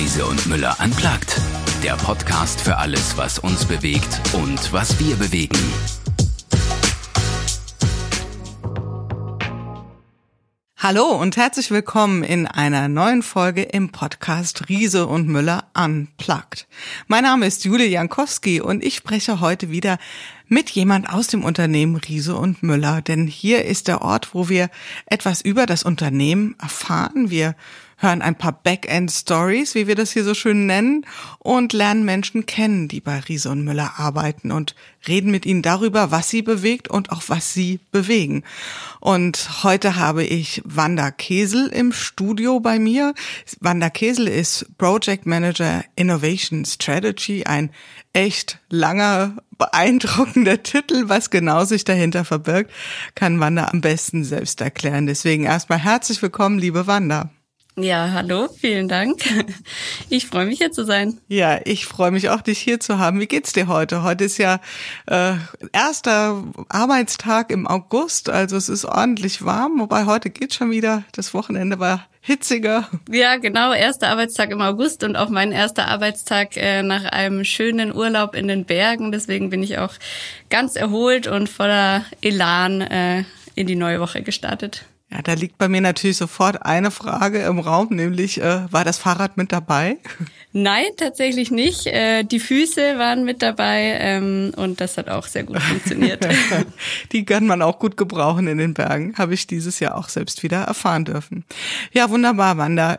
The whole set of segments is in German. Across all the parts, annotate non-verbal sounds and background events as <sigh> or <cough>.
Riese und Müller unplugged. Der Podcast für alles, was uns bewegt und was wir bewegen. Hallo und herzlich willkommen in einer neuen Folge im Podcast Riese und Müller Unplugged. Mein Name ist Julia Jankowski und ich spreche heute wieder mit jemand aus dem Unternehmen Riese und Müller, denn hier ist der Ort, wo wir etwas über das Unternehmen erfahren. Wir hören ein paar Backend-Stories, wie wir das hier so schön nennen, und lernen Menschen kennen, die bei Riese und Müller arbeiten und reden mit ihnen darüber, was sie bewegt und auch was sie bewegen. Und heute habe ich Wanda Kesel im Studio bei mir. Wanda Kesel ist Project Manager Innovation Strategy, ein echt langer, beeindruckender <laughs> Titel. Was genau sich dahinter verbirgt, kann Wanda am besten selbst erklären. Deswegen erstmal herzlich willkommen, liebe Wanda. Ja, hallo, vielen Dank. Ich freue mich hier zu sein. Ja, ich freue mich auch, dich hier zu haben. Wie geht's dir heute? Heute ist ja äh, erster Arbeitstag im August, also es ist ordentlich warm, wobei heute geht schon wieder. Das Wochenende war hitziger. Ja, genau, erster Arbeitstag im August und auch mein erster Arbeitstag äh, nach einem schönen Urlaub in den Bergen. Deswegen bin ich auch ganz erholt und voller Elan äh, in die neue Woche gestartet. Ja, da liegt bei mir natürlich sofort eine Frage im Raum, nämlich äh, war das Fahrrad mit dabei? Nein, tatsächlich nicht. Äh, die Füße waren mit dabei ähm, und das hat auch sehr gut funktioniert. <laughs> die kann man auch gut gebrauchen in den Bergen, habe ich dieses Jahr auch selbst wieder erfahren dürfen. Ja, wunderbar, Wanda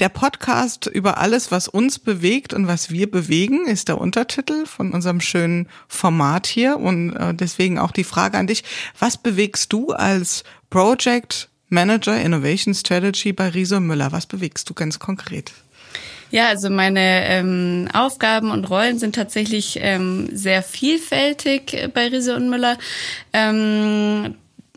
der Podcast über alles, was uns bewegt und was wir bewegen, ist der Untertitel von unserem schönen Format hier. Und äh, deswegen auch die Frage an dich, was bewegst du als Project Manager Innovation Strategy bei Riese Müller? Was bewegst du ganz konkret? Ja, also meine ähm, Aufgaben und Rollen sind tatsächlich ähm, sehr vielfältig bei Riese und Müller. Ähm,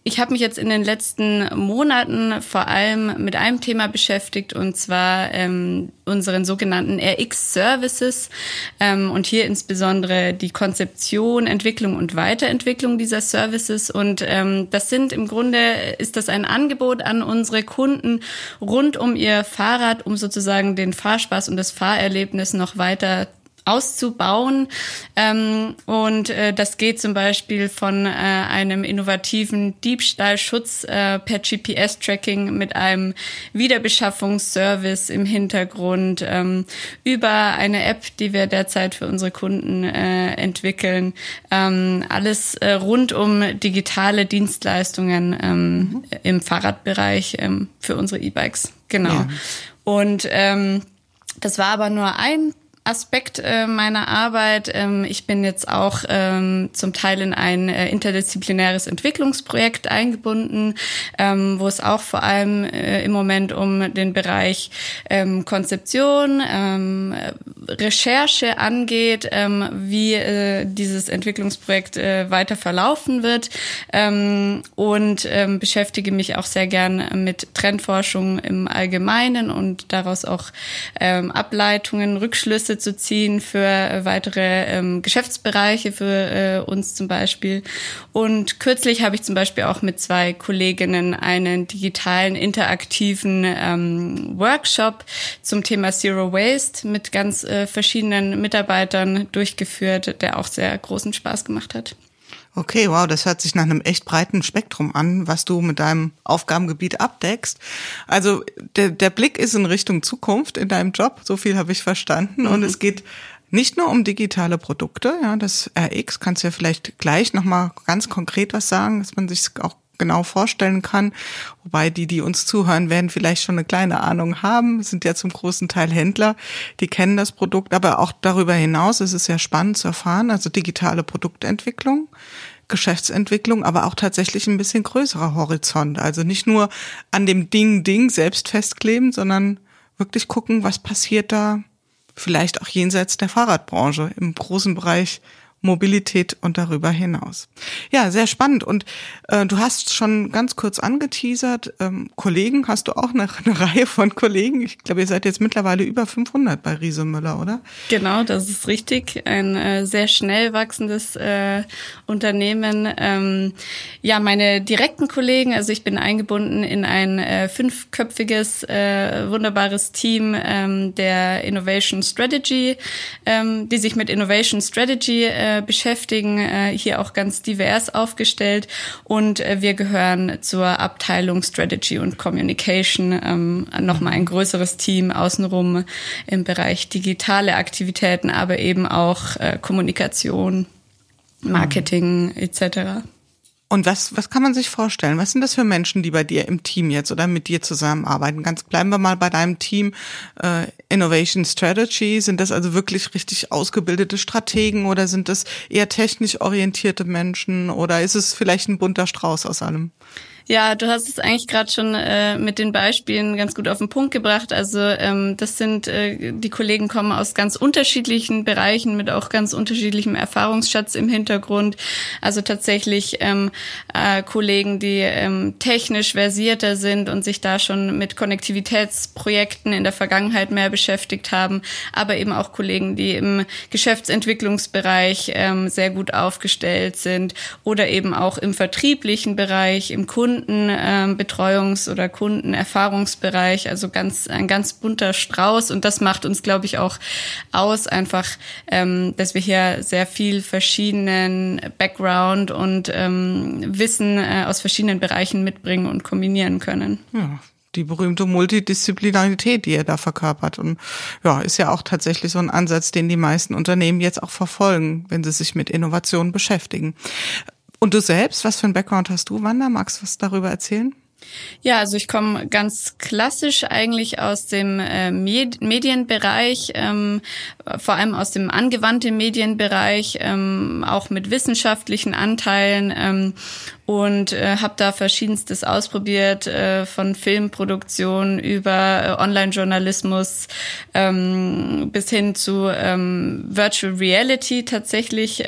ich habe mich jetzt in den letzten Monaten vor allem mit einem Thema beschäftigt und zwar ähm, unseren sogenannten RX-Services ähm, und hier insbesondere die Konzeption, Entwicklung und Weiterentwicklung dieser Services. Und ähm, das sind im Grunde, ist das ein Angebot an unsere Kunden rund um ihr Fahrrad, um sozusagen den Fahrspaß und das Fahrerlebnis noch weiter auszubauen. Ähm, und äh, das geht zum Beispiel von äh, einem innovativen Diebstahlschutz äh, per GPS-Tracking mit einem Wiederbeschaffungsservice im Hintergrund ähm, über eine App, die wir derzeit für unsere Kunden äh, entwickeln. Ähm, alles äh, rund um digitale Dienstleistungen ähm, mhm. im Fahrradbereich ähm, für unsere E-Bikes. Genau. Ja. Und ähm, das war aber nur ein Aspekt äh, meiner Arbeit. Ähm, ich bin jetzt auch ähm, zum Teil in ein äh, interdisziplinäres Entwicklungsprojekt eingebunden, ähm, wo es auch vor allem äh, im Moment um den Bereich ähm, Konzeption, ähm, Recherche angeht, ähm, wie äh, dieses Entwicklungsprojekt äh, weiter verlaufen wird ähm, und ähm, beschäftige mich auch sehr gern mit Trendforschung im Allgemeinen und daraus auch ähm, Ableitungen, Rückschlüsse zu ziehen für äh, weitere ähm, Geschäftsbereiche für äh, uns zum Beispiel. Und kürzlich habe ich zum Beispiel auch mit zwei Kolleginnen einen digitalen, interaktiven ähm, Workshop zum Thema Zero Waste mit ganz äh, verschiedenen Mitarbeitern durchgeführt, der auch sehr großen Spaß gemacht hat. Okay, wow, das hört sich nach einem echt breiten Spektrum an, was du mit deinem Aufgabengebiet abdeckst. Also der, der Blick ist in Richtung Zukunft in deinem Job, so viel habe ich verstanden. Mhm. Und es geht nicht nur um digitale Produkte, ja, das RX kannst du ja vielleicht gleich nochmal ganz konkret was sagen, dass man sich auch genau vorstellen kann. Wobei die, die uns zuhören, werden vielleicht schon eine kleine Ahnung haben, sind ja zum großen Teil Händler, die kennen das Produkt, aber auch darüber hinaus ist es ja spannend zu erfahren, also digitale Produktentwicklung. Geschäftsentwicklung, aber auch tatsächlich ein bisschen größerer Horizont. Also nicht nur an dem Ding Ding selbst festkleben, sondern wirklich gucken, was passiert da vielleicht auch jenseits der Fahrradbranche im großen Bereich Mobilität und darüber hinaus. Ja, sehr spannend. Und äh, du hast schon ganz kurz angeteasert, ähm, Kollegen, hast du auch eine, <laughs> eine, Reihe von Kollegen? Ich glaube, ihr seid jetzt mittlerweile über 500 bei Riese Müller, oder? Genau, das ist richtig. Ein äh, sehr schnell wachsendes äh, Unternehmen. Ähm, ja, meine direkten Kollegen, also ich bin eingebunden in ein äh, fünfköpfiges, äh, wunderbares Team ähm, der Innovation Strategy, ähm, die sich mit Innovation Strategy äh, äh, beschäftigen, äh, hier auch ganz divers aufgestellt und äh, wir gehören zur Abteilung Strategy und Communication, ähm, nochmal ein größeres Team außenrum im Bereich digitale Aktivitäten, aber eben auch äh, Kommunikation, Marketing mhm. etc. Und was, was kann man sich vorstellen? Was sind das für Menschen, die bei dir im Team jetzt oder mit dir zusammenarbeiten? Ganz bleiben wir mal bei deinem Team äh, Innovation Strategy. Sind das also wirklich richtig ausgebildete Strategen oder sind das eher technisch orientierte Menschen oder ist es vielleicht ein bunter Strauß aus allem? Ja, du hast es eigentlich gerade schon äh, mit den Beispielen ganz gut auf den Punkt gebracht. Also ähm, das sind äh, die Kollegen kommen aus ganz unterschiedlichen Bereichen mit auch ganz unterschiedlichem Erfahrungsschatz im Hintergrund. Also tatsächlich ähm, äh, Kollegen, die ähm, technisch versierter sind und sich da schon mit Konnektivitätsprojekten in der Vergangenheit mehr beschäftigt haben, aber eben auch Kollegen, die im Geschäftsentwicklungsbereich ähm, sehr gut aufgestellt sind oder eben auch im vertrieblichen Bereich, im Kunden Kundenbetreuungs- oder Kundenerfahrungsbereich, also ganz ein ganz bunter Strauß und das macht uns, glaube ich, auch aus, einfach, ähm, dass wir hier sehr viel verschiedenen Background und ähm, Wissen äh, aus verschiedenen Bereichen mitbringen und kombinieren können. Ja die berühmte Multidisziplinarität, die er da verkörpert. Und ja, ist ja auch tatsächlich so ein Ansatz, den die meisten Unternehmen jetzt auch verfolgen, wenn sie sich mit Innovation beschäftigen. Und du selbst, was für ein Background hast du, Wanda? Magst du was darüber erzählen? Ja, also ich komme ganz klassisch eigentlich aus dem äh, Med Medienbereich, ähm, vor allem aus dem angewandten Medienbereich, ähm, auch mit wissenschaftlichen Anteilen ähm, und äh, habe da verschiedenstes ausprobiert, äh, von Filmproduktion über äh, Online-Journalismus ähm, bis hin zu ähm, Virtual Reality tatsächlich.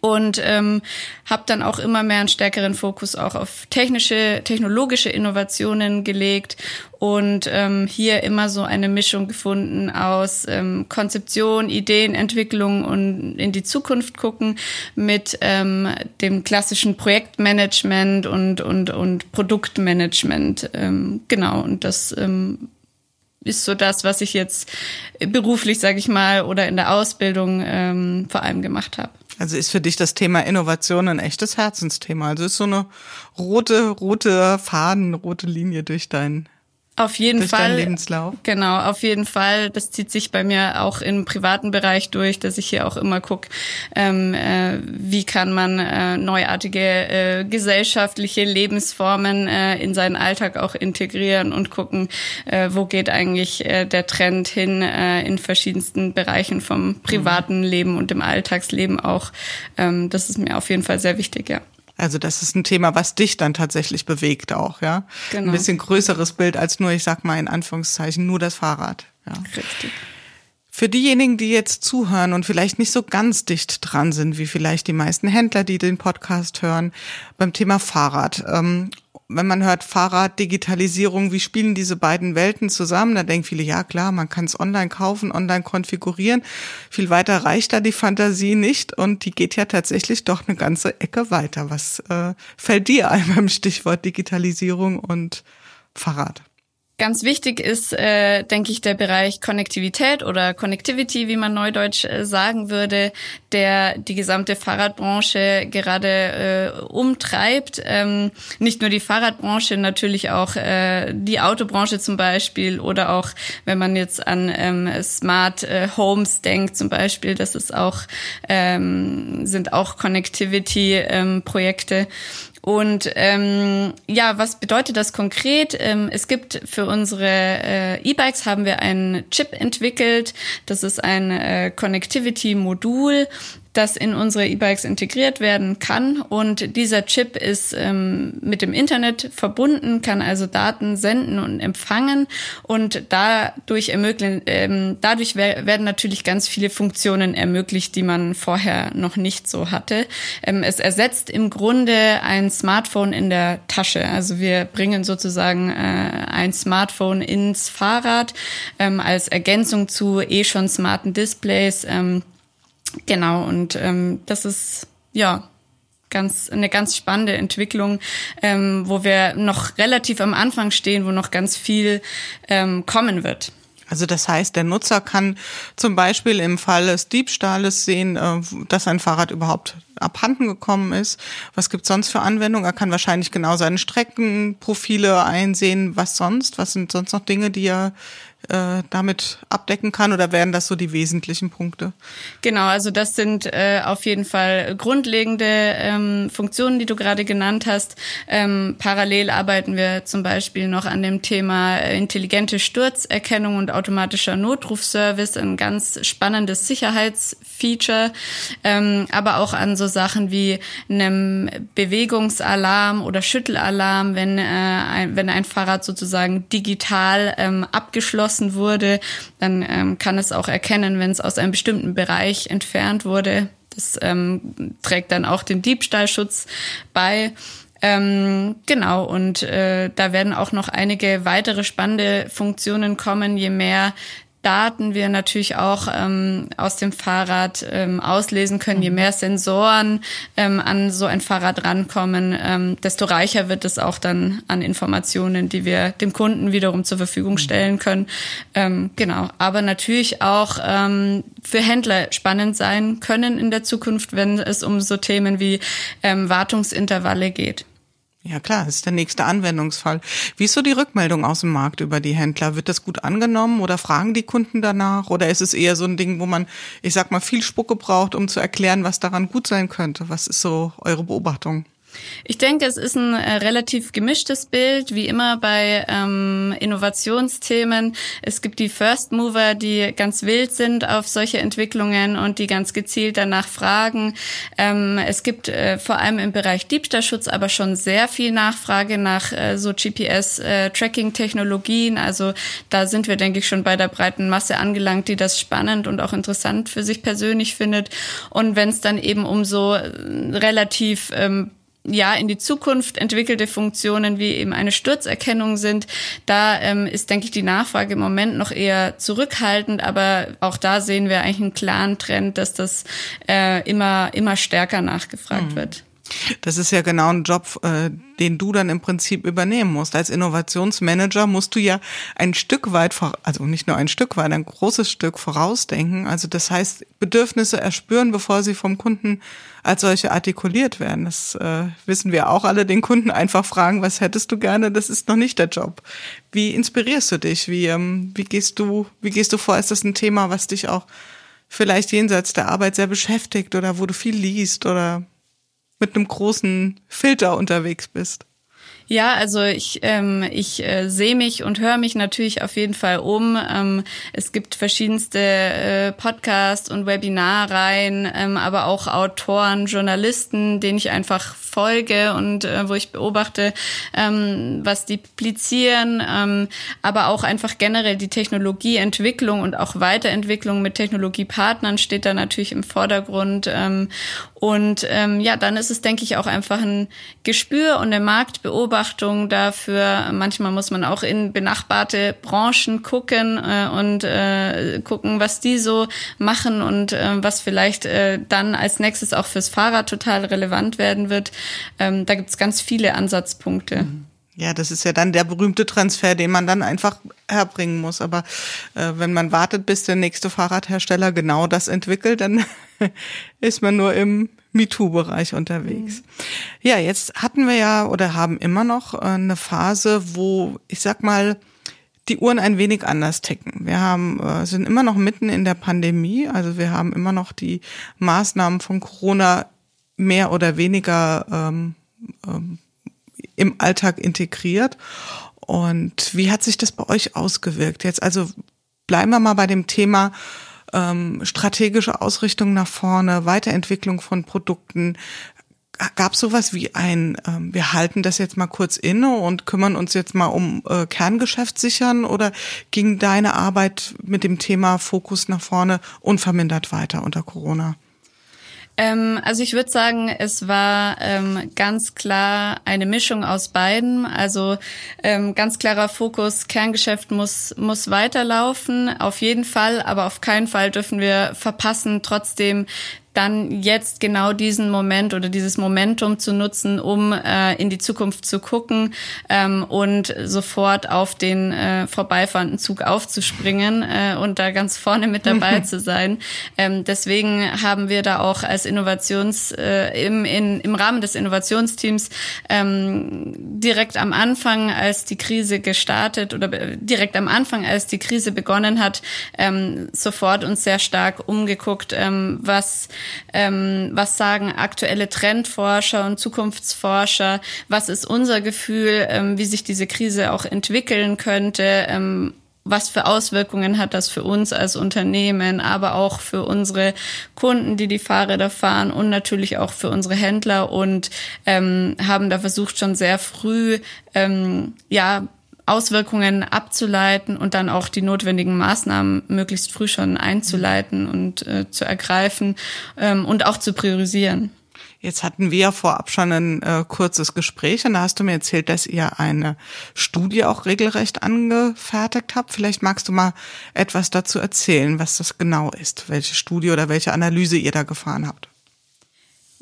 Und ähm, habe dann auch immer mehr einen stärkeren Fokus auch auf technische, technologische Innovationen gelegt und ähm, hier immer so eine Mischung gefunden aus ähm, Konzeption, Ideenentwicklung und in die Zukunft gucken mit ähm, dem klassischen Projektmanagement und und und Produktmanagement. Ähm, genau und das ähm, ist so das, was ich jetzt beruflich, sage ich mal, oder in der Ausbildung ähm, vor allem gemacht habe. Also ist für dich das Thema Innovation ein echtes Herzensthema. Also ist so eine rote, rote Faden, rote Linie durch dein auf jeden durch Fall. Lebenslauf. Genau, auf jeden Fall. Das zieht sich bei mir auch im privaten Bereich durch, dass ich hier auch immer gucke, ähm, äh, wie kann man äh, neuartige äh, gesellschaftliche Lebensformen äh, in seinen Alltag auch integrieren und gucken, äh, wo geht eigentlich äh, der Trend hin in verschiedensten Bereichen vom privaten mhm. Leben und dem Alltagsleben auch. Ähm, das ist mir auf jeden Fall sehr wichtig, ja. Also das ist ein Thema, was dich dann tatsächlich bewegt auch, ja. Genau. Ein bisschen größeres Bild als nur, ich sag mal in Anführungszeichen, nur das Fahrrad. Ja. Richtig. Für diejenigen, die jetzt zuhören und vielleicht nicht so ganz dicht dran sind, wie vielleicht die meisten Händler, die den Podcast hören, beim Thema Fahrrad. Ähm, wenn man hört Fahrrad, Digitalisierung, wie spielen diese beiden Welten zusammen? Da denken viele, ja klar, man kann es online kaufen, online konfigurieren. Viel weiter reicht da die Fantasie nicht und die geht ja tatsächlich doch eine ganze Ecke weiter. Was äh, fällt dir ein <laughs> beim Stichwort Digitalisierung und Fahrrad? Ganz wichtig ist, äh, denke ich, der Bereich Konnektivität oder Connectivity, wie man neudeutsch äh, sagen würde, der die gesamte Fahrradbranche gerade äh, umtreibt. Ähm, nicht nur die Fahrradbranche, natürlich auch äh, die Autobranche zum Beispiel oder auch, wenn man jetzt an ähm, Smart äh, Homes denkt zum Beispiel, das ist auch ähm, sind auch Connectivity-Projekte. Ähm, und ähm, ja, was bedeutet das konkret? Ähm, es gibt für unsere äh, E-Bikes haben wir einen Chip entwickelt. Das ist ein äh, Connectivity-Modul, das in unsere E-Bikes integriert werden kann. Und dieser Chip ist ähm, mit dem Internet verbunden, kann also Daten senden und empfangen. Und dadurch ermöglichen, ähm, dadurch werden natürlich ganz viele Funktionen ermöglicht, die man vorher noch nicht so hatte. Ähm, es ersetzt im Grunde ein Smartphone in der Tasche. Also wir bringen sozusagen äh, ein Smartphone ins Fahrrad ähm, als Ergänzung zu eh schon smarten Displays. Genau, und ähm, das ist ja ganz eine ganz spannende Entwicklung, ähm, wo wir noch relativ am Anfang stehen, wo noch ganz viel ähm, kommen wird. Also das heißt, der Nutzer kann zum Beispiel im Fall des Diebstahles sehen, äh, dass ein Fahrrad überhaupt abhanden gekommen ist. Was gibt sonst für Anwendungen? Er kann wahrscheinlich genau seine Streckenprofile einsehen. Was sonst? Was sind sonst noch Dinge, die er äh, damit abdecken kann oder wären das so die wesentlichen Punkte? Genau, also das sind äh, auf jeden Fall grundlegende ähm, Funktionen, die du gerade genannt hast. Ähm, parallel arbeiten wir zum Beispiel noch an dem Thema äh, intelligente Sturzerkennung und automatischer Notrufservice, ein ganz spannendes Sicherheitsfeature, ähm, aber auch an so Sachen wie einem Bewegungsalarm oder Schüttelalarm, wenn, äh, ein, wenn ein Fahrrad sozusagen digital ähm, abgeschlossen geschlossen wurde, dann ähm, kann es auch erkennen, wenn es aus einem bestimmten Bereich entfernt wurde. Das ähm, trägt dann auch den Diebstahlschutz bei. Ähm, genau, und äh, da werden auch noch einige weitere spannende Funktionen kommen, je mehr Daten wir natürlich auch ähm, aus dem Fahrrad ähm, auslesen können. Je mhm. mehr Sensoren ähm, an so ein Fahrrad rankommen, ähm, desto reicher wird es auch dann an Informationen, die wir dem Kunden wiederum zur Verfügung mhm. stellen können. Ähm, genau, aber natürlich auch ähm, für Händler spannend sein können in der Zukunft, wenn es um so Themen wie ähm, Wartungsintervalle geht. Ja klar, ist der nächste Anwendungsfall. Wie ist so die Rückmeldung aus dem Markt über die Händler? Wird das gut angenommen oder fragen die Kunden danach? Oder ist es eher so ein Ding, wo man, ich sag mal, viel Spucke braucht, um zu erklären, was daran gut sein könnte? Was ist so eure Beobachtung? Ich denke, es ist ein äh, relativ gemischtes Bild, wie immer bei ähm, Innovationsthemen. Es gibt die First Mover, die ganz wild sind auf solche Entwicklungen und die ganz gezielt danach fragen. Ähm, es gibt äh, vor allem im Bereich Diebstahlschutz aber schon sehr viel Nachfrage nach äh, so GPS-Tracking-Technologien. Äh, also da sind wir, denke ich, schon bei der breiten Masse angelangt, die das spannend und auch interessant für sich persönlich findet. Und wenn es dann eben um so äh, relativ ähm, ja in die Zukunft entwickelte Funktionen wie eben eine Sturzerkennung sind. Da ähm, ist, denke ich, die Nachfrage im Moment noch eher zurückhaltend, aber auch da sehen wir eigentlich einen klaren Trend, dass das äh, immer immer stärker nachgefragt mhm. wird. Das ist ja genau ein Job, äh, den du dann im Prinzip übernehmen musst. Als Innovationsmanager musst du ja ein Stück weit, vor, also nicht nur ein Stück weit, ein großes Stück vorausdenken. Also das heißt, Bedürfnisse erspüren, bevor sie vom Kunden als solche artikuliert werden. Das äh, wissen wir auch alle, den Kunden einfach fragen, was hättest du gerne? Das ist noch nicht der Job. Wie inspirierst du dich? Wie, ähm, wie gehst du, wie gehst du vor? Ist das ein Thema, was dich auch vielleicht jenseits der Arbeit sehr beschäftigt oder wo du viel liest oder mit einem großen Filter unterwegs bist. Ja, also ich, ähm, ich äh, sehe mich und höre mich natürlich auf jeden Fall um. Ähm, es gibt verschiedenste äh, Podcasts und Webinarreihen, ähm, aber auch Autoren, Journalisten, denen ich einfach folge und äh, wo ich beobachte, ähm, was die publizieren, ähm, aber auch einfach generell die Technologieentwicklung und auch Weiterentwicklung mit Technologiepartnern steht da natürlich im Vordergrund. Ähm, und ähm, ja, dann ist es, denke ich, auch einfach ein Gespür und eine Marktbeobachtung dafür. Manchmal muss man auch in benachbarte Branchen gucken äh, und äh, gucken, was die so machen und äh, was vielleicht äh, dann als nächstes auch fürs Fahrrad total relevant werden wird. Ähm, da gibt's ganz viele Ansatzpunkte. Mhm. Ja, das ist ja dann der berühmte Transfer, den man dann einfach herbringen muss. Aber äh, wenn man wartet, bis der nächste Fahrradhersteller genau das entwickelt, dann <laughs> ist man nur im MeToo-Bereich unterwegs. Mhm. Ja, jetzt hatten wir ja oder haben immer noch äh, eine Phase, wo ich sag mal, die Uhren ein wenig anders ticken. Wir haben, äh, sind immer noch mitten in der Pandemie, also wir haben immer noch die Maßnahmen von Corona mehr oder weniger ähm, ähm, im Alltag integriert. Und wie hat sich das bei euch ausgewirkt? Jetzt also bleiben wir mal bei dem Thema ähm, strategische Ausrichtung nach vorne, Weiterentwicklung von Produkten, gab sowas wie ein, ähm, wir halten das jetzt mal kurz inne und kümmern uns jetzt mal um äh, Kerngeschäft sichern oder ging deine Arbeit mit dem Thema Fokus nach vorne unvermindert weiter unter Corona? Ähm, also ich würde sagen, es war ähm, ganz klar eine Mischung aus beiden. Also ähm, ganz klarer Fokus, Kerngeschäft muss, muss weiterlaufen, auf jeden Fall, aber auf keinen Fall dürfen wir verpassen, trotzdem dann jetzt genau diesen Moment oder dieses Momentum zu nutzen, um äh, in die Zukunft zu gucken ähm, und sofort auf den äh, vorbeifahrenden Zug aufzuspringen äh, und da ganz vorne mit dabei <laughs> zu sein. Ähm, deswegen haben wir da auch als Innovations äh, im, in, im Rahmen des Innovationsteams ähm, direkt am Anfang, als die Krise gestartet oder direkt am Anfang, als die Krise begonnen hat, ähm, sofort uns sehr stark umgeguckt, ähm, was ähm, was sagen aktuelle Trendforscher und Zukunftsforscher, was ist unser Gefühl, ähm, wie sich diese Krise auch entwickeln könnte, ähm, was für Auswirkungen hat das für uns als Unternehmen, aber auch für unsere Kunden, die die Fahrräder fahren und natürlich auch für unsere Händler? Und ähm, haben da versucht schon sehr früh ähm, ja Auswirkungen abzuleiten und dann auch die notwendigen Maßnahmen möglichst früh schon einzuleiten und äh, zu ergreifen ähm, und auch zu priorisieren. Jetzt hatten wir ja vorab schon ein äh, kurzes Gespräch und da hast du mir erzählt, dass ihr eine Studie auch regelrecht angefertigt habt. Vielleicht magst du mal etwas dazu erzählen, was das genau ist, welche Studie oder welche Analyse ihr da gefahren habt.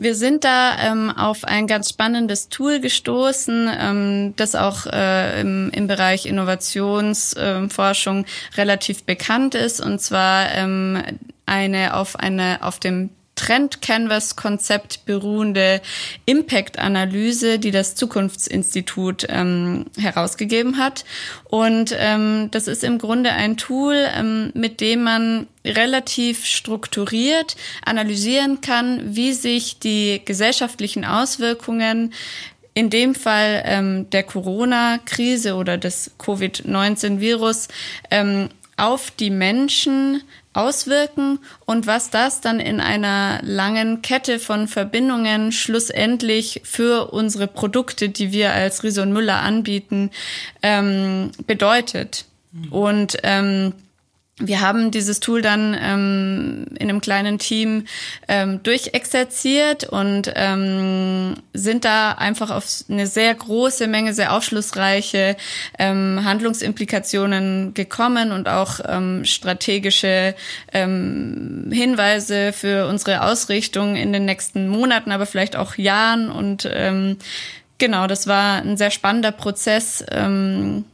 Wir sind da ähm, auf ein ganz spannendes Tool gestoßen, ähm, das auch äh, im, im Bereich Innovationsforschung äh, relativ bekannt ist, und zwar ähm, eine auf eine auf dem Trend-Canvas-Konzept beruhende Impact-Analyse, die das Zukunftsinstitut ähm, herausgegeben hat. Und ähm, das ist im Grunde ein Tool, ähm, mit dem man relativ strukturiert analysieren kann, wie sich die gesellschaftlichen Auswirkungen in dem Fall ähm, der Corona-Krise oder des Covid-19-Virus ähm, auf die Menschen auswirken und was das dann in einer langen Kette von Verbindungen schlussendlich für unsere Produkte, die wir als Riese und Müller anbieten, ähm, bedeutet. Mhm. Und ähm, wir haben dieses Tool dann ähm, in einem kleinen Team ähm, durchexerziert und ähm, sind da einfach auf eine sehr große Menge, sehr aufschlussreiche ähm, Handlungsimplikationen gekommen und auch ähm, strategische ähm, Hinweise für unsere Ausrichtung in den nächsten Monaten, aber vielleicht auch Jahren. Und ähm, genau, das war ein sehr spannender Prozess. Ähm.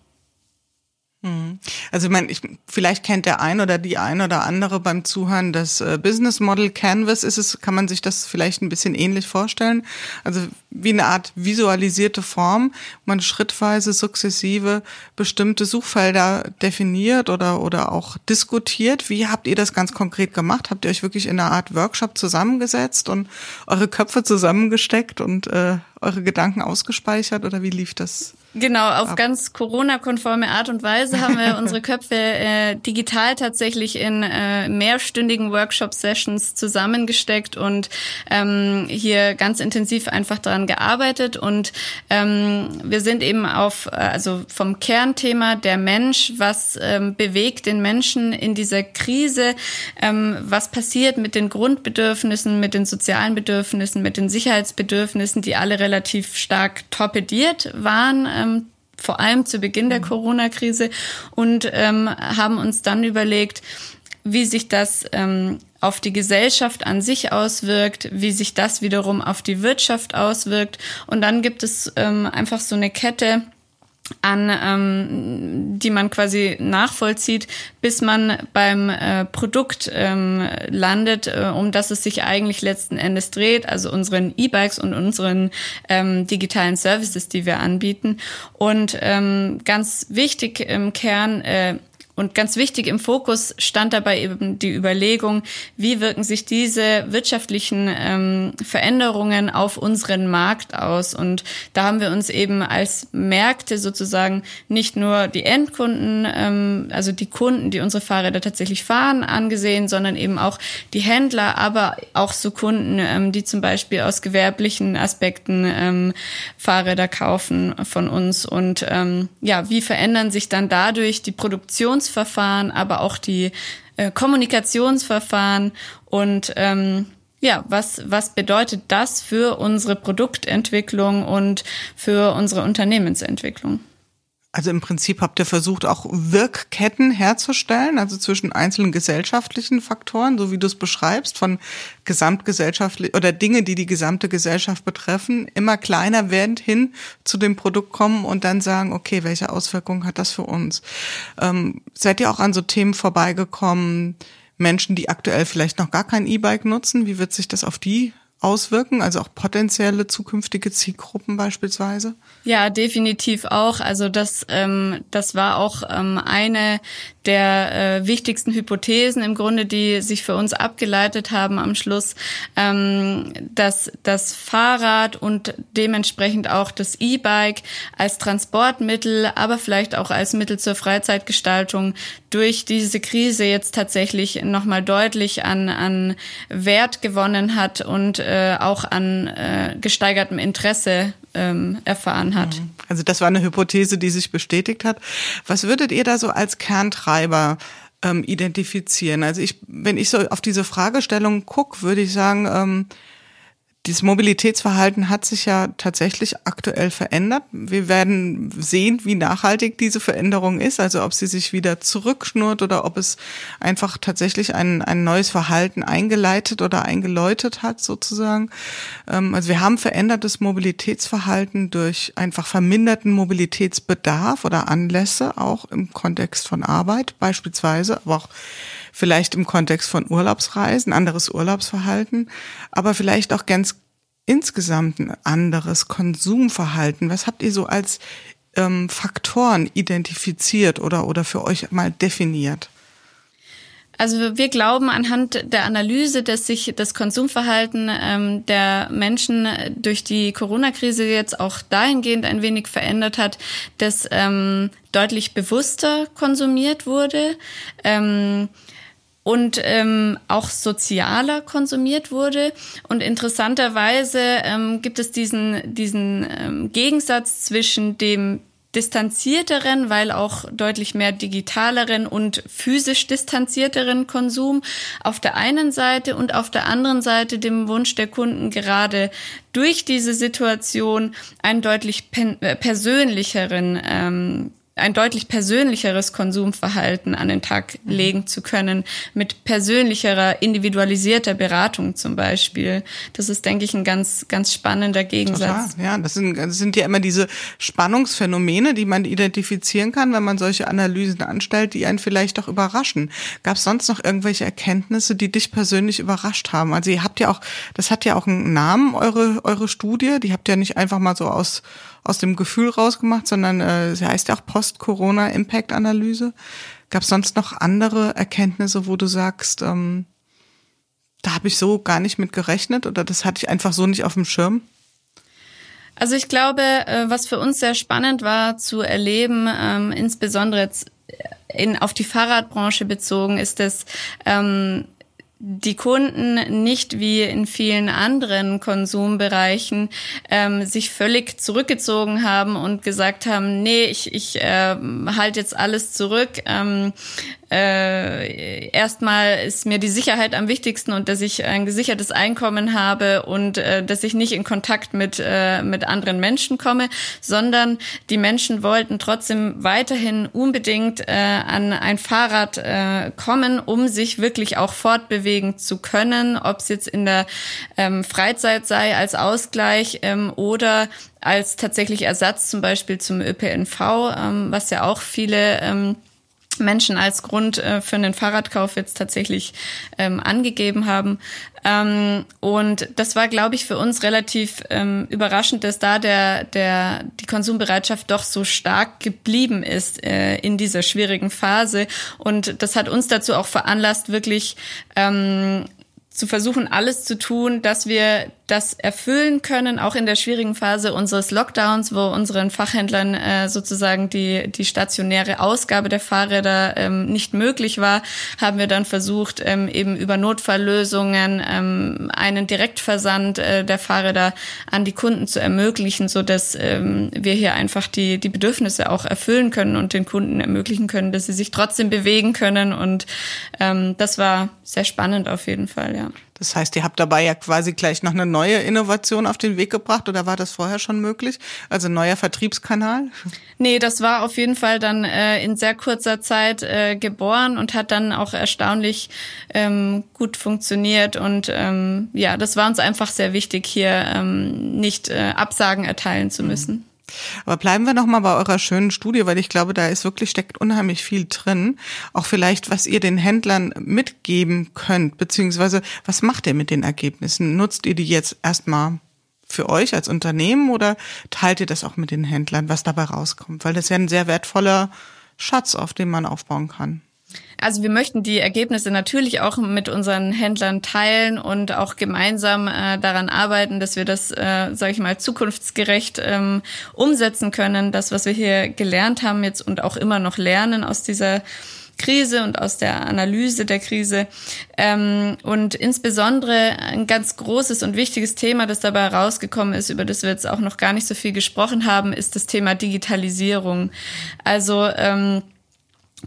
Also ich meine, ich, vielleicht kennt der ein oder die ein oder andere beim Zuhören das äh, Business Model Canvas. Ist es, kann man sich das vielleicht ein bisschen ähnlich vorstellen? Also wie eine Art visualisierte Form, man schrittweise sukzessive bestimmte Suchfelder definiert oder oder auch diskutiert. Wie habt ihr das ganz konkret gemacht? Habt ihr euch wirklich in einer Art Workshop zusammengesetzt und eure Köpfe zusammengesteckt und äh, eure Gedanken ausgespeichert oder wie lief das? Genau, auf ab? ganz Corona-konforme Art und Weise haben wir <laughs> unsere Köpfe äh, digital tatsächlich in äh, mehrstündigen Workshop-Sessions zusammengesteckt und ähm, hier ganz intensiv einfach daran gearbeitet. Und ähm, wir sind eben auf, äh, also vom Kernthema der Mensch, was ähm, bewegt den Menschen in dieser Krise, ähm, was passiert mit den Grundbedürfnissen, mit den sozialen Bedürfnissen, mit den Sicherheitsbedürfnissen, die alle relativ stark torpediert waren ähm, vor allem zu Beginn der mhm. Corona-Krise und ähm, haben uns dann überlegt, wie sich das ähm, auf die Gesellschaft an sich auswirkt, wie sich das wiederum auf die Wirtschaft auswirkt. Und dann gibt es ähm, einfach so eine Kette an, ähm, die man quasi nachvollzieht, bis man beim äh, Produkt ähm, landet, äh, um das es sich eigentlich letzten Endes dreht, also unseren E-Bikes und unseren ähm, digitalen Services, die wir anbieten. Und ähm, ganz wichtig im Kern, äh, und ganz wichtig im Fokus stand dabei eben die Überlegung, wie wirken sich diese wirtschaftlichen ähm, Veränderungen auf unseren Markt aus. Und da haben wir uns eben als Märkte sozusagen nicht nur die Endkunden, ähm, also die Kunden, die unsere Fahrräder tatsächlich fahren, angesehen, sondern eben auch die Händler, aber auch so Kunden, ähm, die zum Beispiel aus gewerblichen Aspekten ähm, Fahrräder kaufen von uns. Und ähm, ja, wie verändern sich dann dadurch die Produktions Verfahren, aber auch die äh, Kommunikationsverfahren und ähm, ja, was, was bedeutet das für unsere Produktentwicklung und für unsere Unternehmensentwicklung? Also im Prinzip habt ihr versucht, auch Wirkketten herzustellen, also zwischen einzelnen gesellschaftlichen Faktoren, so wie du es beschreibst, von gesamtgesellschaftlich oder Dinge, die die gesamte Gesellschaft betreffen, immer kleiner werdend hin zu dem Produkt kommen und dann sagen, okay, welche Auswirkungen hat das für uns? Ähm, seid ihr auch an so Themen vorbeigekommen, Menschen, die aktuell vielleicht noch gar kein E-Bike nutzen, wie wird sich das auf die auswirken, also auch potenzielle zukünftige Zielgruppen beispielsweise? Ja, definitiv auch. Also das, ähm, das war auch ähm, eine der äh, wichtigsten Hypothesen im Grunde, die sich für uns abgeleitet haben am Schluss, ähm, dass das Fahrrad und dementsprechend auch das E-Bike als Transportmittel, aber vielleicht auch als Mittel zur Freizeitgestaltung durch diese Krise jetzt tatsächlich nochmal deutlich an, an Wert gewonnen hat und äh, auch an äh, gesteigertem Interesse ähm, erfahren hat. Mhm. Also das war eine Hypothese, die sich bestätigt hat. Was würdet ihr da so als Kerntreiber ähm, identifizieren? Also ich, wenn ich so auf diese Fragestellung gucke, würde ich sagen, ähm, dieses Mobilitätsverhalten hat sich ja tatsächlich aktuell verändert. Wir werden sehen, wie nachhaltig diese Veränderung ist, also ob sie sich wieder zurückschnurrt oder ob es einfach tatsächlich ein, ein neues Verhalten eingeleitet oder eingeläutet hat, sozusagen. Ähm, also wir haben verändertes Mobilitätsverhalten durch einfach verminderten Mobilitätsbedarf oder Anlässe, auch im Kontext von Arbeit beispielsweise, aber auch vielleicht im Kontext von Urlaubsreisen, anderes Urlaubsverhalten, aber vielleicht auch ganz insgesamt ein anderes Konsumverhalten. Was habt ihr so als ähm, Faktoren identifiziert oder, oder für euch mal definiert? Also wir glauben anhand der Analyse, dass sich das Konsumverhalten ähm, der Menschen durch die Corona-Krise jetzt auch dahingehend ein wenig verändert hat, dass ähm, deutlich bewusster konsumiert wurde. Ähm, und ähm, auch sozialer konsumiert wurde. Und interessanterweise ähm, gibt es diesen, diesen ähm, Gegensatz zwischen dem distanzierteren, weil auch deutlich mehr digitaleren und physisch distanzierteren Konsum auf der einen Seite und auf der anderen Seite dem Wunsch der Kunden gerade durch diese Situation einen deutlich äh, persönlicheren ähm, ein deutlich persönlicheres Konsumverhalten an den Tag mhm. legen zu können, mit persönlicherer, individualisierter Beratung zum Beispiel. Das ist, denke ich, ein ganz, ganz spannender Gegensatz. Total. Ja, das sind, das sind ja immer diese Spannungsphänomene, die man identifizieren kann, wenn man solche Analysen anstellt, die einen vielleicht auch überraschen. Gab es sonst noch irgendwelche Erkenntnisse, die dich persönlich überrascht haben? Also ihr habt ja auch, das hat ja auch einen Namen, eure, eure Studie, die habt ihr nicht einfach mal so aus aus dem Gefühl rausgemacht, sondern äh, sie heißt ja auch Post-Corona-Impact-Analyse. Gab es sonst noch andere Erkenntnisse, wo du sagst, ähm, da habe ich so gar nicht mit gerechnet oder das hatte ich einfach so nicht auf dem Schirm? Also ich glaube, äh, was für uns sehr spannend war zu erleben, ähm, insbesondere jetzt in, auf die Fahrradbranche bezogen, ist es, die Kunden nicht wie in vielen anderen Konsumbereichen ähm, sich völlig zurückgezogen haben und gesagt haben, nee, ich, ich äh, halte jetzt alles zurück. Ähm, äh, erstmal ist mir die Sicherheit am wichtigsten und dass ich ein gesichertes Einkommen habe und äh, dass ich nicht in Kontakt mit, äh, mit anderen Menschen komme, sondern die Menschen wollten trotzdem weiterhin unbedingt äh, an ein Fahrrad äh, kommen, um sich wirklich auch fortbewegen zu können, ob es jetzt in der ähm, Freizeit sei als Ausgleich ähm, oder als tatsächlich Ersatz zum Beispiel zum ÖPNV, ähm, was ja auch viele ähm, Menschen als Grund äh, für einen Fahrradkauf jetzt tatsächlich ähm, angegeben haben. Ähm, und das war, glaube ich, für uns relativ ähm, überraschend, dass da der, der, die Konsumbereitschaft doch so stark geblieben ist äh, in dieser schwierigen Phase. Und das hat uns dazu auch veranlasst, wirklich ähm, zu versuchen, alles zu tun, dass wir das erfüllen können, auch in der schwierigen Phase unseres Lockdowns, wo unseren Fachhändlern äh, sozusagen die, die stationäre Ausgabe der Fahrräder ähm, nicht möglich war, haben wir dann versucht, ähm, eben über Notfalllösungen ähm, einen Direktversand äh, der Fahrräder an die Kunden zu ermöglichen, so dass ähm, wir hier einfach die, die Bedürfnisse auch erfüllen können und den Kunden ermöglichen können, dass sie sich trotzdem bewegen können. Und ähm, das war sehr spannend auf jeden Fall, ja. Das heißt, ihr habt dabei ja quasi gleich noch eine neue Innovation auf den Weg gebracht oder war das vorher schon möglich? Also neuer Vertriebskanal? Nee, das war auf jeden Fall dann äh, in sehr kurzer Zeit äh, geboren und hat dann auch erstaunlich ähm, gut funktioniert. Und ähm, ja, das war uns einfach sehr wichtig, hier ähm, nicht äh, Absagen erteilen zu müssen. Mhm. Aber bleiben wir noch mal bei eurer schönen Studie, weil ich glaube, da ist wirklich steckt unheimlich viel drin. Auch vielleicht, was ihr den Händlern mitgeben könnt, beziehungsweise was macht ihr mit den Ergebnissen? Nutzt ihr die jetzt erstmal für euch als Unternehmen oder teilt ihr das auch mit den Händlern, was dabei rauskommt? Weil das ist ja ein sehr wertvoller Schatz, auf den man aufbauen kann. Also wir möchten die Ergebnisse natürlich auch mit unseren Händlern teilen und auch gemeinsam äh, daran arbeiten, dass wir das, äh, sage ich mal, zukunftsgerecht ähm, umsetzen können. Das, was wir hier gelernt haben jetzt und auch immer noch lernen aus dieser Krise und aus der Analyse der Krise. Ähm, und insbesondere ein ganz großes und wichtiges Thema, das dabei herausgekommen ist, über das wir jetzt auch noch gar nicht so viel gesprochen haben, ist das Thema Digitalisierung. Also ähm,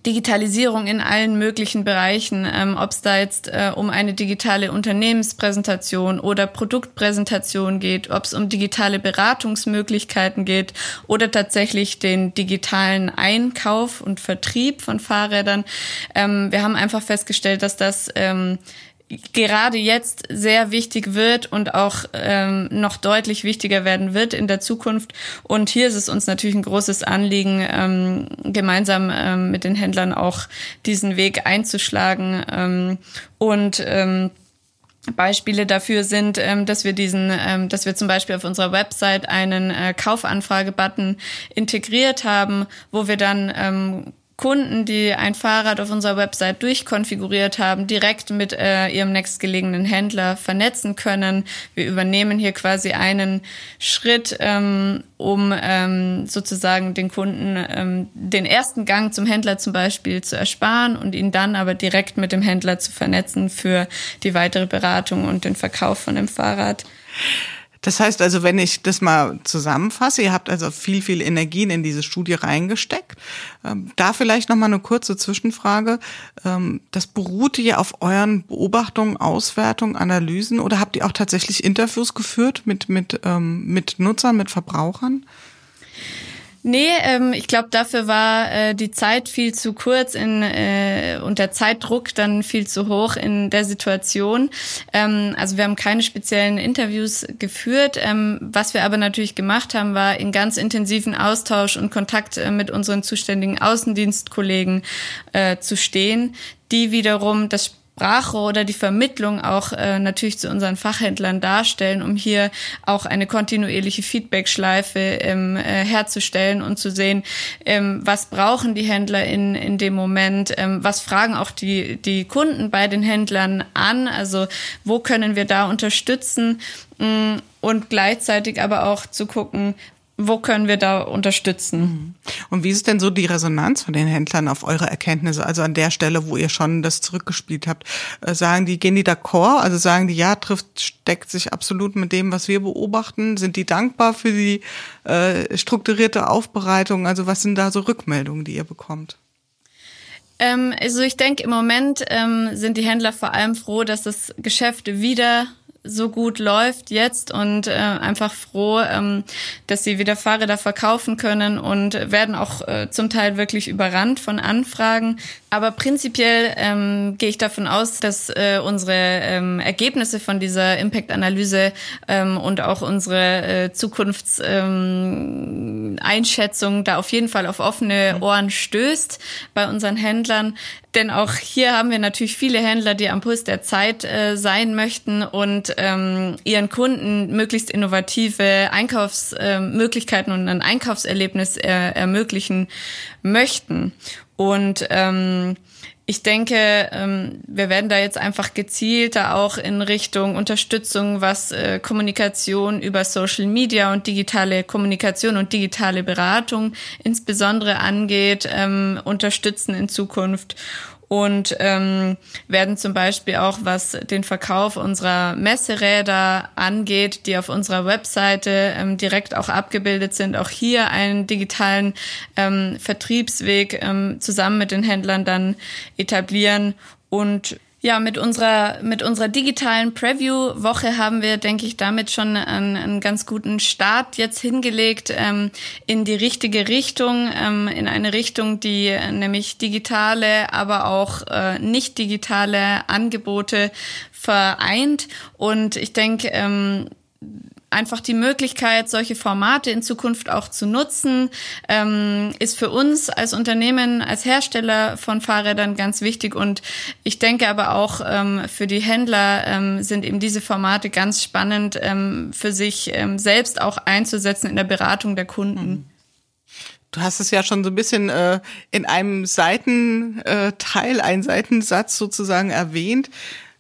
Digitalisierung in allen möglichen Bereichen, ähm, ob es da jetzt äh, um eine digitale Unternehmenspräsentation oder Produktpräsentation geht, ob es um digitale Beratungsmöglichkeiten geht oder tatsächlich den digitalen Einkauf und Vertrieb von Fahrrädern. Ähm, wir haben einfach festgestellt, dass das ähm, gerade jetzt sehr wichtig wird und auch ähm, noch deutlich wichtiger werden wird in der Zukunft. Und hier ist es uns natürlich ein großes Anliegen, ähm, gemeinsam ähm, mit den Händlern auch diesen Weg einzuschlagen. Ähm, und ähm, Beispiele dafür sind, ähm, dass wir diesen, ähm, dass wir zum Beispiel auf unserer Website einen äh, Kaufanfrage-Button integriert haben, wo wir dann ähm, Kunden, die ein Fahrrad auf unserer Website durchkonfiguriert haben, direkt mit äh, ihrem nächstgelegenen Händler vernetzen können. Wir übernehmen hier quasi einen Schritt, ähm, um ähm, sozusagen den Kunden ähm, den ersten Gang zum Händler zum Beispiel zu ersparen und ihn dann aber direkt mit dem Händler zu vernetzen für die weitere Beratung und den Verkauf von dem Fahrrad. Das heißt also, wenn ich das mal zusammenfasse, ihr habt also viel, viel Energien in diese Studie reingesteckt. Ähm, da vielleicht nochmal eine kurze Zwischenfrage. Ähm, das beruhte ja auf euren Beobachtungen, Auswertungen, Analysen oder habt ihr auch tatsächlich Interviews geführt mit, mit, ähm, mit Nutzern, mit Verbrauchern? Nee, ähm, ich glaube, dafür war äh, die Zeit viel zu kurz in, äh, und der Zeitdruck dann viel zu hoch in der Situation. Ähm, also wir haben keine speziellen Interviews geführt. Ähm, was wir aber natürlich gemacht haben, war in ganz intensiven Austausch und Kontakt äh, mit unseren zuständigen Außendienstkollegen äh, zu stehen, die wiederum das Sprache oder die Vermittlung auch äh, natürlich zu unseren Fachhändlern darstellen, um hier auch eine kontinuierliche Feedbackschleife ähm, äh, herzustellen und zu sehen, ähm, was brauchen die Händler in, in dem Moment, ähm, was fragen auch die, die Kunden bei den Händlern an, also wo können wir da unterstützen? Mm, und gleichzeitig aber auch zu gucken, wo können wir da unterstützen? Mhm. Und wie ist denn so die Resonanz von den Händlern auf eure Erkenntnisse? Also an der Stelle, wo ihr schon das zurückgespielt habt, äh, sagen die, gehen die d'accord? Also sagen die, ja, trifft, steckt sich absolut mit dem, was wir beobachten? Sind die dankbar für die äh, strukturierte Aufbereitung? Also was sind da so Rückmeldungen, die ihr bekommt? Ähm, also ich denke, im Moment ähm, sind die Händler vor allem froh, dass das Geschäft wieder so gut läuft jetzt und äh, einfach froh, ähm, dass sie wieder Fahrräder verkaufen können und werden auch äh, zum Teil wirklich überrannt von Anfragen. Aber prinzipiell ähm, gehe ich davon aus, dass äh, unsere ähm, Ergebnisse von dieser Impact-Analyse ähm, und auch unsere äh, Zukunftseinschätzung ähm, da auf jeden Fall auf offene Ohren stößt bei unseren Händlern. Denn auch hier haben wir natürlich viele Händler, die am Puls der Zeit äh, sein möchten und ähm, ihren Kunden möglichst innovative Einkaufsmöglichkeiten äh, und ein Einkaufserlebnis äh, ermöglichen möchten. Und ähm, ich denke, ähm, wir werden da jetzt einfach gezielter auch in Richtung Unterstützung, was äh, Kommunikation über Social Media und digitale Kommunikation und digitale Beratung insbesondere angeht, ähm, unterstützen in Zukunft und ähm, werden zum Beispiel auch, was den Verkauf unserer Messeräder angeht, die auf unserer Webseite ähm, direkt auch abgebildet sind, auch hier einen digitalen ähm, Vertriebsweg ähm, zusammen mit den Händlern dann etablieren. Und ja, mit unserer, mit unserer digitalen Preview-Woche haben wir, denke ich, damit schon einen, einen ganz guten Start jetzt hingelegt ähm, in die richtige Richtung, ähm, in eine Richtung, die nämlich digitale, aber auch äh, nicht digitale Angebote vereint. Und ich denke, ähm, einfach die Möglichkeit, solche Formate in Zukunft auch zu nutzen, ähm, ist für uns als Unternehmen, als Hersteller von Fahrrädern ganz wichtig. Und ich denke aber auch ähm, für die Händler ähm, sind eben diese Formate ganz spannend ähm, für sich ähm, selbst auch einzusetzen in der Beratung der Kunden. Mhm. Du hast es ja schon so ein bisschen äh, in einem Seitenteil, äh, einen Seitensatz sozusagen erwähnt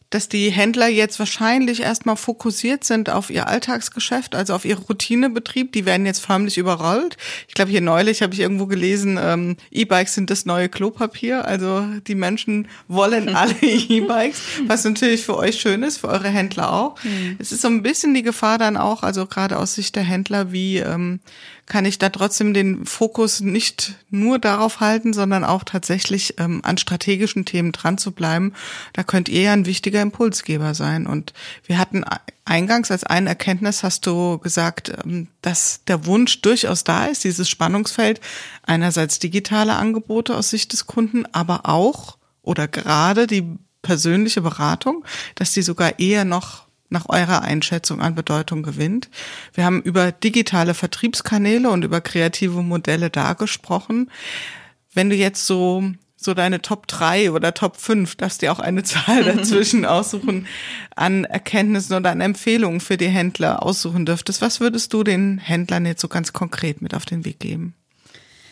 dass die Händler jetzt wahrscheinlich erstmal fokussiert sind auf ihr Alltagsgeschäft, also auf ihre Routinebetrieb. Die werden jetzt förmlich überrollt. Ich glaube, hier neulich habe ich irgendwo gelesen, ähm, E-Bikes sind das neue Klopapier. Also die Menschen wollen <laughs> alle E-Bikes, was natürlich für euch schön ist, für eure Händler auch. Mhm. Es ist so ein bisschen die Gefahr dann auch, also gerade aus Sicht der Händler, wie ähm, kann ich da trotzdem den Fokus nicht nur darauf halten, sondern auch tatsächlich ähm, an strategischen Themen dran zu bleiben. Da könnt ihr ja ein wichtiger Impulsgeber sein. Und wir hatten eingangs als eine Erkenntnis hast du gesagt, ähm, dass der Wunsch durchaus da ist, dieses Spannungsfeld einerseits digitale Angebote aus Sicht des Kunden, aber auch oder gerade die persönliche Beratung, dass die sogar eher noch nach eurer Einschätzung an Bedeutung gewinnt. Wir haben über digitale Vertriebskanäle und über kreative Modelle da gesprochen. Wenn du jetzt so so deine Top 3 oder Top 5, darfst dir auch eine <laughs> Zahl dazwischen <laughs> aussuchen, an Erkenntnissen oder an Empfehlungen für die Händler aussuchen dürftest. Was würdest du den Händlern jetzt so ganz konkret mit auf den Weg geben?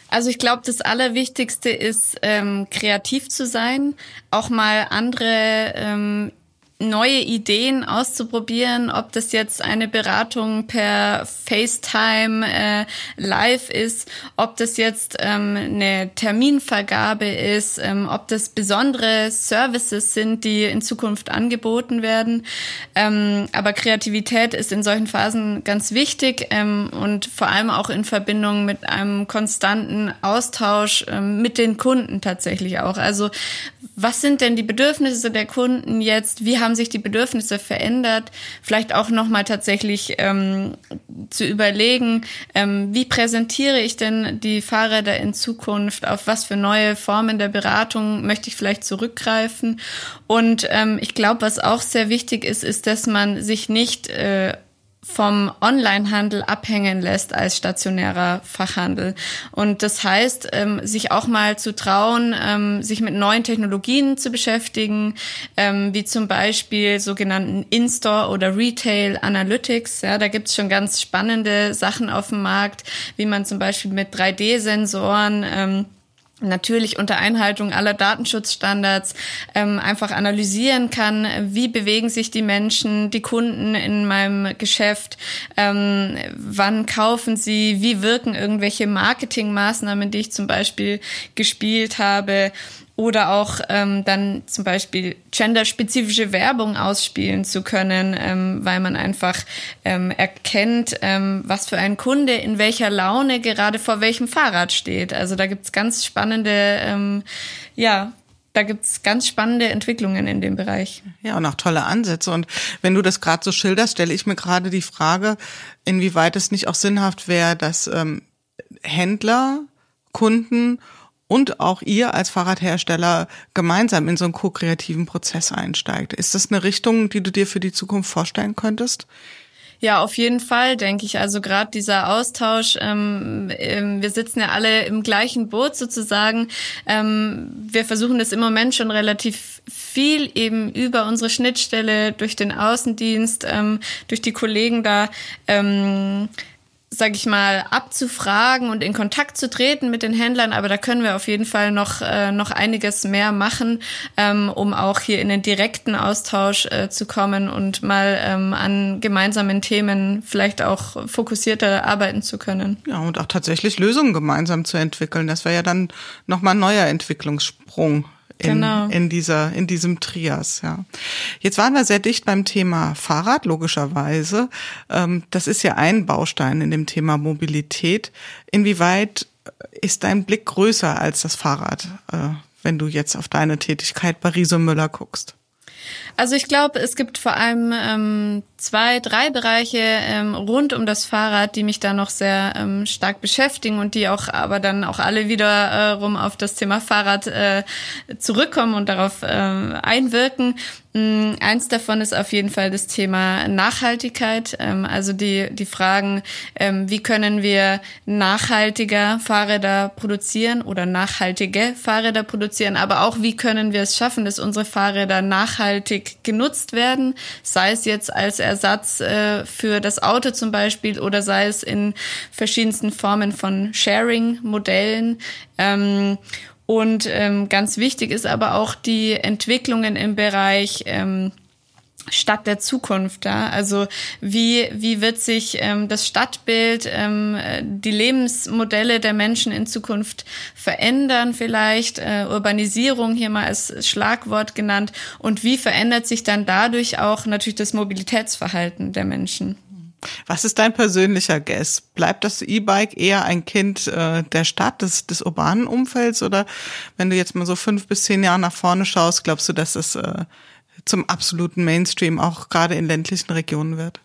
Also ich glaube, das Allerwichtigste ist, ähm, kreativ zu sein, auch mal andere ähm, neue Ideen auszuprobieren, ob das jetzt eine Beratung per FaceTime äh, live ist, ob das jetzt ähm, eine Terminvergabe ist, ähm, ob das besondere Services sind, die in Zukunft angeboten werden. Ähm, aber Kreativität ist in solchen Phasen ganz wichtig ähm, und vor allem auch in Verbindung mit einem konstanten Austausch ähm, mit den Kunden tatsächlich auch. Also was sind denn die Bedürfnisse der Kunden jetzt? Wie haben sich die Bedürfnisse verändert? Vielleicht auch nochmal tatsächlich ähm, zu überlegen, ähm, wie präsentiere ich denn die Fahrräder in Zukunft? Auf was für neue Formen der Beratung möchte ich vielleicht zurückgreifen? Und ähm, ich glaube, was auch sehr wichtig ist, ist, dass man sich nicht äh, vom Onlinehandel abhängen lässt als stationärer Fachhandel. Und das heißt, ähm, sich auch mal zu trauen, ähm, sich mit neuen Technologien zu beschäftigen, ähm, wie zum Beispiel sogenannten In-Store oder Retail Analytics. Ja, da gibt's schon ganz spannende Sachen auf dem Markt, wie man zum Beispiel mit 3D-Sensoren ähm, natürlich unter Einhaltung aller Datenschutzstandards ähm, einfach analysieren kann, wie bewegen sich die Menschen, die Kunden in meinem Geschäft, ähm, wann kaufen sie, wie wirken irgendwelche Marketingmaßnahmen, die ich zum Beispiel gespielt habe oder auch ähm, dann zum Beispiel genderspezifische Werbung ausspielen zu können, ähm, weil man einfach ähm, erkennt, ähm, was für ein Kunde in welcher Laune gerade vor welchem Fahrrad steht. Also da gibt's ganz spannende ähm, ja, da gibt's ganz spannende Entwicklungen in dem Bereich. Ja, und auch tolle Ansätze. Und wenn du das gerade so schilderst, stelle ich mir gerade die Frage, inwieweit es nicht auch sinnhaft wäre, dass ähm, Händler, Kunden und auch ihr als Fahrradhersteller gemeinsam in so einen ko-kreativen Prozess einsteigt. Ist das eine Richtung, die du dir für die Zukunft vorstellen könntest? Ja, auf jeden Fall, denke ich. Also gerade dieser Austausch, ähm, ähm, wir sitzen ja alle im gleichen Boot sozusagen. Ähm, wir versuchen das im Moment schon relativ viel eben über unsere Schnittstelle durch den Außendienst, ähm, durch die Kollegen da ähm, sag ich mal, abzufragen und in Kontakt zu treten mit den Händlern, aber da können wir auf jeden Fall noch, äh, noch einiges mehr machen, ähm, um auch hier in den direkten Austausch äh, zu kommen und mal ähm, an gemeinsamen Themen vielleicht auch fokussierter arbeiten zu können. Ja, und auch tatsächlich Lösungen gemeinsam zu entwickeln. Das wäre ja dann nochmal ein neuer Entwicklungssprung in, genau. in dieser, in diesem Trias, ja. Jetzt waren wir sehr dicht beim Thema Fahrrad, logischerweise. Ähm, das ist ja ein Baustein in dem Thema Mobilität. Inwieweit ist dein Blick größer als das Fahrrad, äh, wenn du jetzt auf deine Tätigkeit bei Riso Müller guckst? Also ich glaube, es gibt vor allem ähm, zwei, drei Bereiche ähm, rund um das Fahrrad, die mich da noch sehr ähm, stark beschäftigen und die auch aber dann auch alle wieder äh, auf das Thema Fahrrad äh, zurückkommen und darauf äh, einwirken. Mm, eins davon ist auf jeden Fall das Thema Nachhaltigkeit, ähm, also die, die Fragen, ähm, wie können wir nachhaltiger Fahrräder produzieren oder nachhaltige Fahrräder produzieren, aber auch wie können wir es schaffen, dass unsere Fahrräder nachhaltig genutzt werden, sei es jetzt als Ersatz äh, für das Auto zum Beispiel oder sei es in verschiedensten Formen von Sharing-Modellen. Und ähm, ganz wichtig ist aber auch die Entwicklungen im Bereich ähm, Stadt der Zukunft. Ja? Also wie, wie wird sich ähm, das Stadtbild, ähm, die Lebensmodelle der Menschen in Zukunft verändern vielleicht? Äh, Urbanisierung hier mal als Schlagwort genannt. Und wie verändert sich dann dadurch auch natürlich das Mobilitätsverhalten der Menschen? Was ist dein persönlicher Guess? Bleibt das E-Bike eher ein Kind äh, der Stadt, des, des urbanen Umfelds? Oder wenn du jetzt mal so fünf bis zehn Jahre nach vorne schaust, glaubst du, dass es äh, zum absoluten Mainstream auch gerade in ländlichen Regionen wird?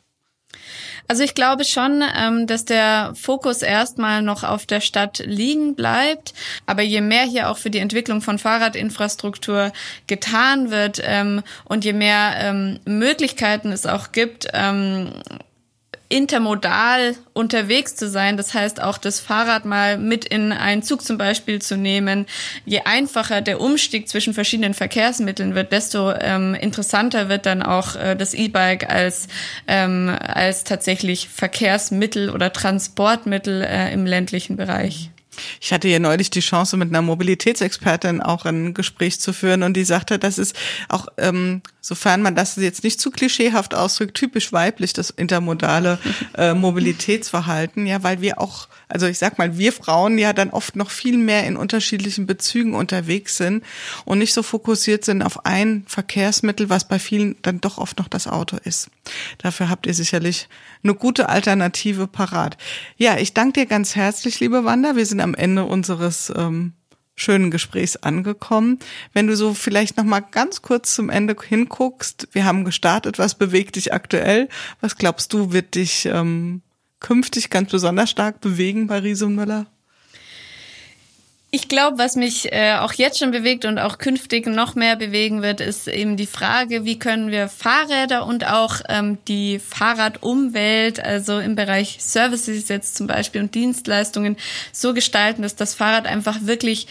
Also ich glaube schon, ähm, dass der Fokus erstmal noch auf der Stadt liegen bleibt. Aber je mehr hier auch für die Entwicklung von Fahrradinfrastruktur getan wird ähm, und je mehr ähm, Möglichkeiten es auch gibt, intermodal unterwegs zu sein. Das heißt auch das Fahrrad mal mit in einen Zug zum Beispiel zu nehmen. Je einfacher der Umstieg zwischen verschiedenen Verkehrsmitteln wird, desto ähm, interessanter wird dann auch äh, das E-Bike als, ähm, als tatsächlich Verkehrsmittel oder Transportmittel äh, im ländlichen Bereich. Ich hatte ja neulich die Chance, mit einer Mobilitätsexpertin auch ein Gespräch zu führen und die sagte, das ist auch, ähm, sofern man das jetzt nicht zu klischeehaft ausdrückt, typisch weiblich, das intermodale <laughs> äh, Mobilitätsverhalten, ja, weil wir auch, also ich sag mal, wir Frauen ja dann oft noch viel mehr in unterschiedlichen Bezügen unterwegs sind und nicht so fokussiert sind auf ein Verkehrsmittel, was bei vielen dann doch oft noch das Auto ist. Dafür habt ihr sicherlich eine gute Alternative parat. Ja, ich danke dir ganz herzlich, liebe Wanda. Wir sind am Ende unseres ähm, schönen Gesprächs angekommen. Wenn du so vielleicht noch mal ganz kurz zum Ende hinguckst, wir haben gestartet, was bewegt dich aktuell? Was glaubst du, wird dich ähm, künftig ganz besonders stark bewegen bei Riese und Müller? Ich glaube, was mich äh, auch jetzt schon bewegt und auch künftig noch mehr bewegen wird, ist eben die Frage, wie können wir Fahrräder und auch ähm, die Fahrradumwelt, also im Bereich Services jetzt zum Beispiel und Dienstleistungen, so gestalten, dass das Fahrrad einfach wirklich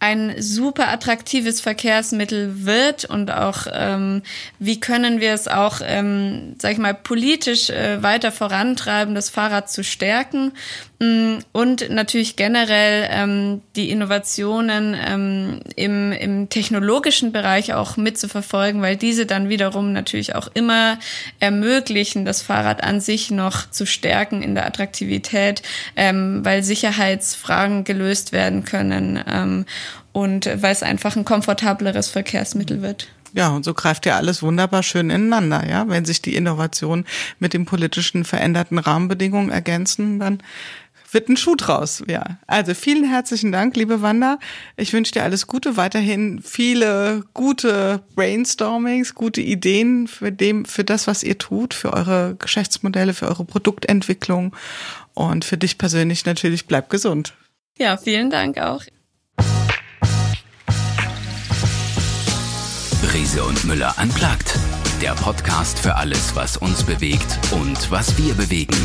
ein super attraktives Verkehrsmittel wird und auch ähm, wie können wir es auch, ähm, sag ich mal, politisch äh, weiter vorantreiben, das Fahrrad zu stärken und natürlich generell ähm, die Innovationen ähm, im, im technologischen Bereich auch mitzuverfolgen, weil diese dann wiederum natürlich auch immer ermöglichen, das Fahrrad an sich noch zu stärken in der Attraktivität, ähm, weil Sicherheitsfragen gelöst werden können. Ähm, und weil es einfach ein komfortableres Verkehrsmittel wird. Ja, und so greift ja alles wunderbar schön ineinander, ja. Wenn sich die Innovationen mit den politischen veränderten Rahmenbedingungen ergänzen, dann wird ein Schuh draus. Ja, also vielen herzlichen Dank, liebe Wanda. Ich wünsche dir alles Gute, weiterhin viele gute Brainstormings, gute Ideen für dem, für das, was ihr tut, für eure Geschäftsmodelle, für eure Produktentwicklung und für dich persönlich natürlich bleib gesund. Ja, vielen Dank auch. Riese und Müller unplugged. Der Podcast für alles, was uns bewegt und was wir bewegen.